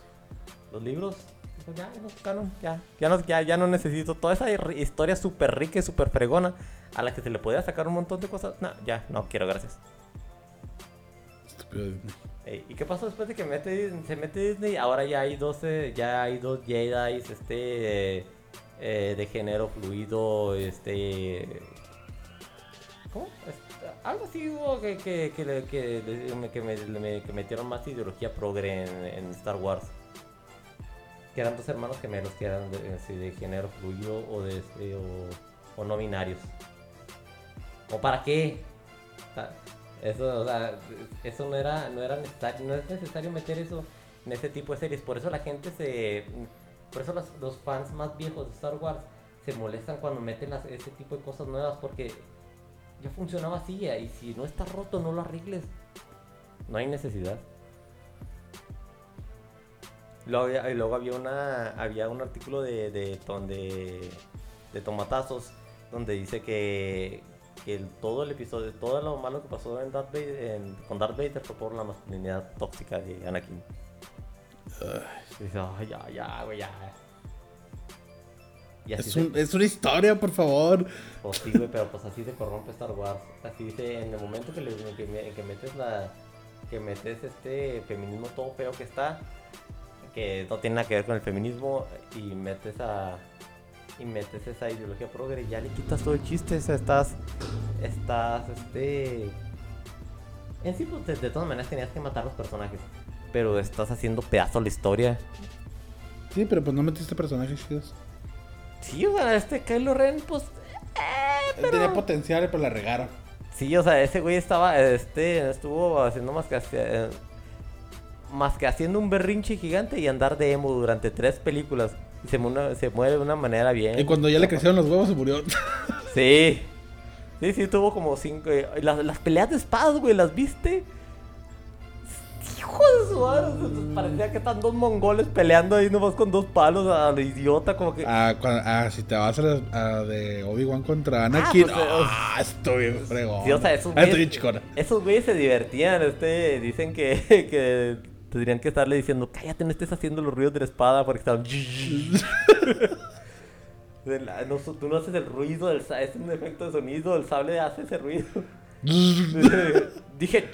los libros. Dijo, ya, no, canon, ya, ya no, ya, ya no necesito toda esa historia súper rica y súper fregona a la que se le podía sacar un montón de cosas. No, ya, no quiero, gracias. Ey, ¿Y qué pasó después de que mete, se mete Disney? Ahora ya hay 12, ya hay dos Jedi, este, eh, eh, de género fluido, este... ¿Cómo? Algo así hubo que, que, que, que, me- que metieron más ideología progre en, Star Wars. Que eran dos hermanos gemelos que eran de, de género fluido o, de, este, o, o no binarios. ¿O para qué? Eso, o sea, eso no era, no era necesario, no es necesario meter eso en este tipo de series. Por eso la gente se, por eso los, fans más viejos de Star Wars se molestan cuando meten ese tipo de cosas nuevas porque ya funcionaba así y si no está roto no lo arregles. No hay necesidad. Luego había, una había un artículo de, de, donde de tomatazos donde dice que el- todo el episodio, todo lo malo que pasó en Darth Vader, en- con Darth Vader fue por la masculinidad tóxica de Anakin. Dice, "Ay, ya, ya, güey, ya. Y así Es, se- un- es una historia, por favor. Pues sí, güey, pero pues así se corrompe Star Wars. Así se, en el momento que, le, que, que metes la. que metes este feminismo todo feo que está, que no tiene nada que ver con el feminismo, y metes a. y metes esa ideología progre, ya le quitas todo el chiste, o sea, estás. estás este. En sí, pues de, de todas maneras tenías que matar a los personajes. Pero estás haciendo pedazo la historia. Sí, pero pues no metiste personajes chidos. Sí, o sea, este Kylo Ren, pues. eh, Él tenía potencial, pero la regaron. Sí, o sea, ese güey estaba, este, estuvo haciendo más que, hacia- eh, más que haciendo un berrinche gigante y andar de emo durante tres películas. Y se, se muere de una manera bien. Y cuando ya le crecieron los huevos, se murió. <laughs> Sí. Sí, sí, tuvo como cinco. eh, Las, las peleas de espadas, güey, ¿las viste? Hijo de su madre, parecía que están dos mongoles peleando ahí nomás con dos palos a lo idiota, como que... Ah, ah, si te vas a, la- a de Obi-Wan contra Anakin. pues, eh, Ah, estoy bien fregón. Sí, o sea, esos Ah, estoy güeyes, bien chicona. esos güeyes se divertían, este, dicen que, <laughs> que tendrían que estarle diciendo, cállate, no estés haciendo los ruidos de la espada porque <laughs> la- no, tú no haces el ruido, del, es un efecto de sonido, el sable hace ese ruido. <laughs> Dije...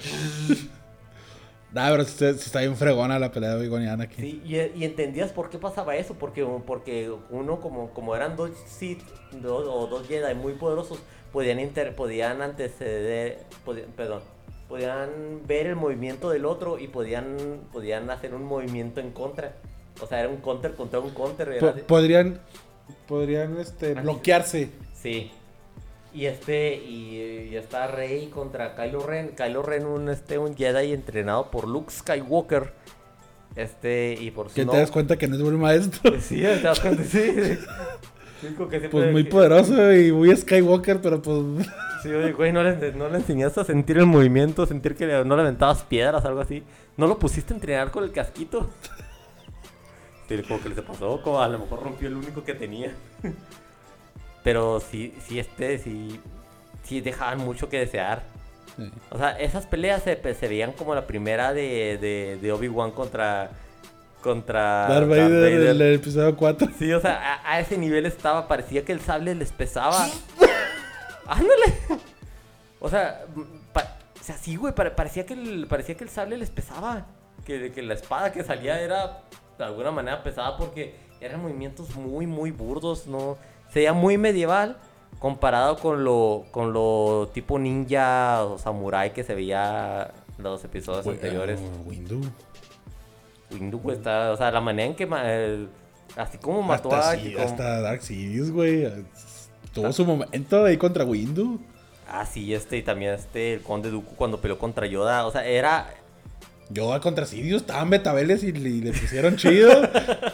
Nah, pero si, si está bien fregona la pelea de y Anakin. Sí, y, y entendías por qué pasaba eso, porque, porque uno como, como eran dos Sith dos, o dos Jedi muy poderosos, podían inter, podían anteceder, podían, perdón, podían ver el movimiento del otro y podían, podían hacer un movimiento en contra. O sea, era un counter contra un counter. era podrían podrían este, bloquearse. Sí. Y este, y, y está Rey contra Kylo Ren. Kylo Ren, un, este, un Jedi entrenado por Luke Skywalker. Este, y por su Que te das cuenta que no es buen maestro. <laughs> Sí, te das cuenta, sí. <laughs> Sí, que Pues muy que- poderoso y muy Skywalker, pero pues. <laughs> Sí, oye, güey, no le, no le enseñaste a sentir el movimiento, sentir que le- no le aventabas piedras, algo así. ¿No lo pusiste a entrenar con el casquito? Sí, como que le se pasó, como a lo mejor rompió el único que tenía. Pero sí, sí, este, sí, sí dejaban mucho que desear. Sí. O sea, esas peleas se, se veían como la primera de, de, de Obi-Wan contra... Contra... Darth Vader del episodio 4. Sí, o sea, a, a ese nivel estaba, parecía que el sable les pesaba. ¡Ándale! <laughs> O sea, pa- o sea, sí, güey, pare- parecía que el, parecía que el sable les pesaba. Que, que la espada que salía era de alguna manera pesada porque eran movimientos muy, muy burdos, ¿no? Se veía muy medieval comparado con lo, con lo tipo ninja o samurai que se veía en los episodios anteriores. Oh, Windu. Windu, güey, está, o sea, la manera en que el- así como mató Hasta, a sí, como- hasta Dark Sidious, güey. Tuvo su momento ahí contra Windu. Ah, sí, este y también este el Conde Dooku cuando peleó contra Yoda, o sea, era Yoda contra Sidious, estaban betabeles y le, le pusieron chido.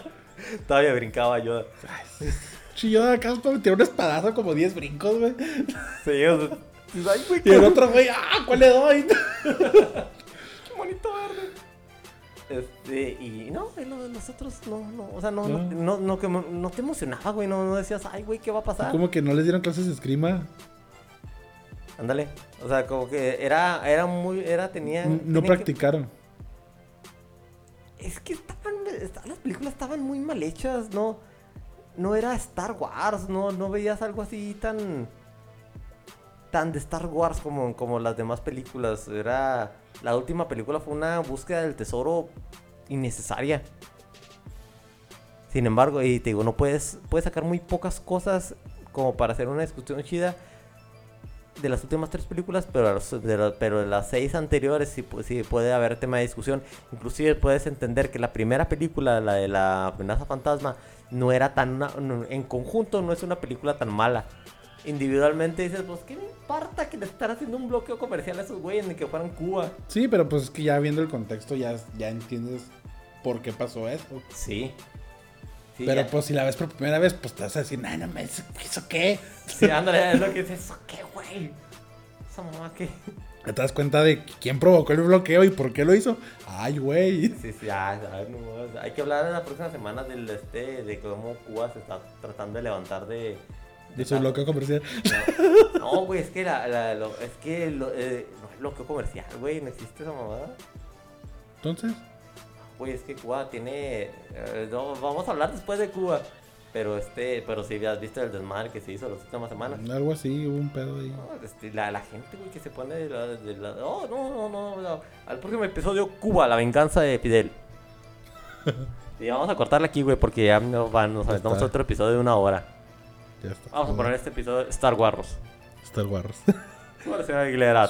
<laughs> todavía brincaba Yoda. Sí, Yoda acá tiró un espadazo como 10 brincos, güey. Sí, o sea, ay, güey, Y el qué otro, güey, ¡ah! ¿Cuál le doy? <laughs> bonito verde. Este, y no, y lo de nosotros no, no, o sea, no, No. no, no, no, que mo- no te emocionaba, güey, no, no decías, ay, güey, ¿qué va a pasar? Como que no les dieron clases de esgrima. Ándale, o sea, como que era, era muy, era, tenían... No tenían que- practicaron. Es que estaban, esta- las películas estaban muy mal hechas, no, no era Star Wars, no, no veías algo así tan, tan de Star Wars como, como las demás películas. Era, la última película fue una búsqueda del tesoro innecesaria. Sin embargo, y te digo, no puedes, puedes sacar muy pocas cosas como para hacer una discusión chida de las últimas tres películas, pero de, las- seis anteriores sí, pu- sí puede haber tema de discusión. Inclusive puedes entender que la primera película, la de la amenaza fantasma, no era tan... en conjunto no es una película tan mala. Individualmente dices, pues, ¿qué me importa que le están haciendo un bloqueo comercial a esos güeyes ni que fueran Cuba? Sí, pero pues es que ya viendo el contexto ya, ya entiendes por qué pasó eso. Sí. Sí, pero ya- pues si la ves por primera vez, pues te vas a decir, no, no me ¿eso qué? Sí, ándale, es lo que dices, ¿eso qué, güey? Esa mamá. Ya <laughs> te das cuenta de quién provocó el bloqueo y por qué lo hizo. Ay, güey. Sí, sí, ah, ah, no, hay que hablar en la próxima semana del este, de cómo Cuba se está tratando de levantar de... De su bloqueo comercial. No, <laughs> No, güey, es que la, la- lo- es que lo, eh, no es bloqueo comercial, güey, no existe esa mamada. Entonces, Güey, es que Cuba tiene... eh, no, vamos a hablar después de Cuba. Pero este, pero si has visto el desmadre que se hizo las últimas semanas. Algo así, hubo un pedo ahí. No, este, la, la gente, güey, que se pone de la, de la- Oh, no, no, no, no. Al próximo episodio, Cuba, la venganza de Fidel. <laughs> y vamos a cortarla aquí, güey, porque ya nos, van, nos aventamos otro episodio de una hora. Ya está. Vamos a poner este episodio Star Wars. Star Wars. Aguilera.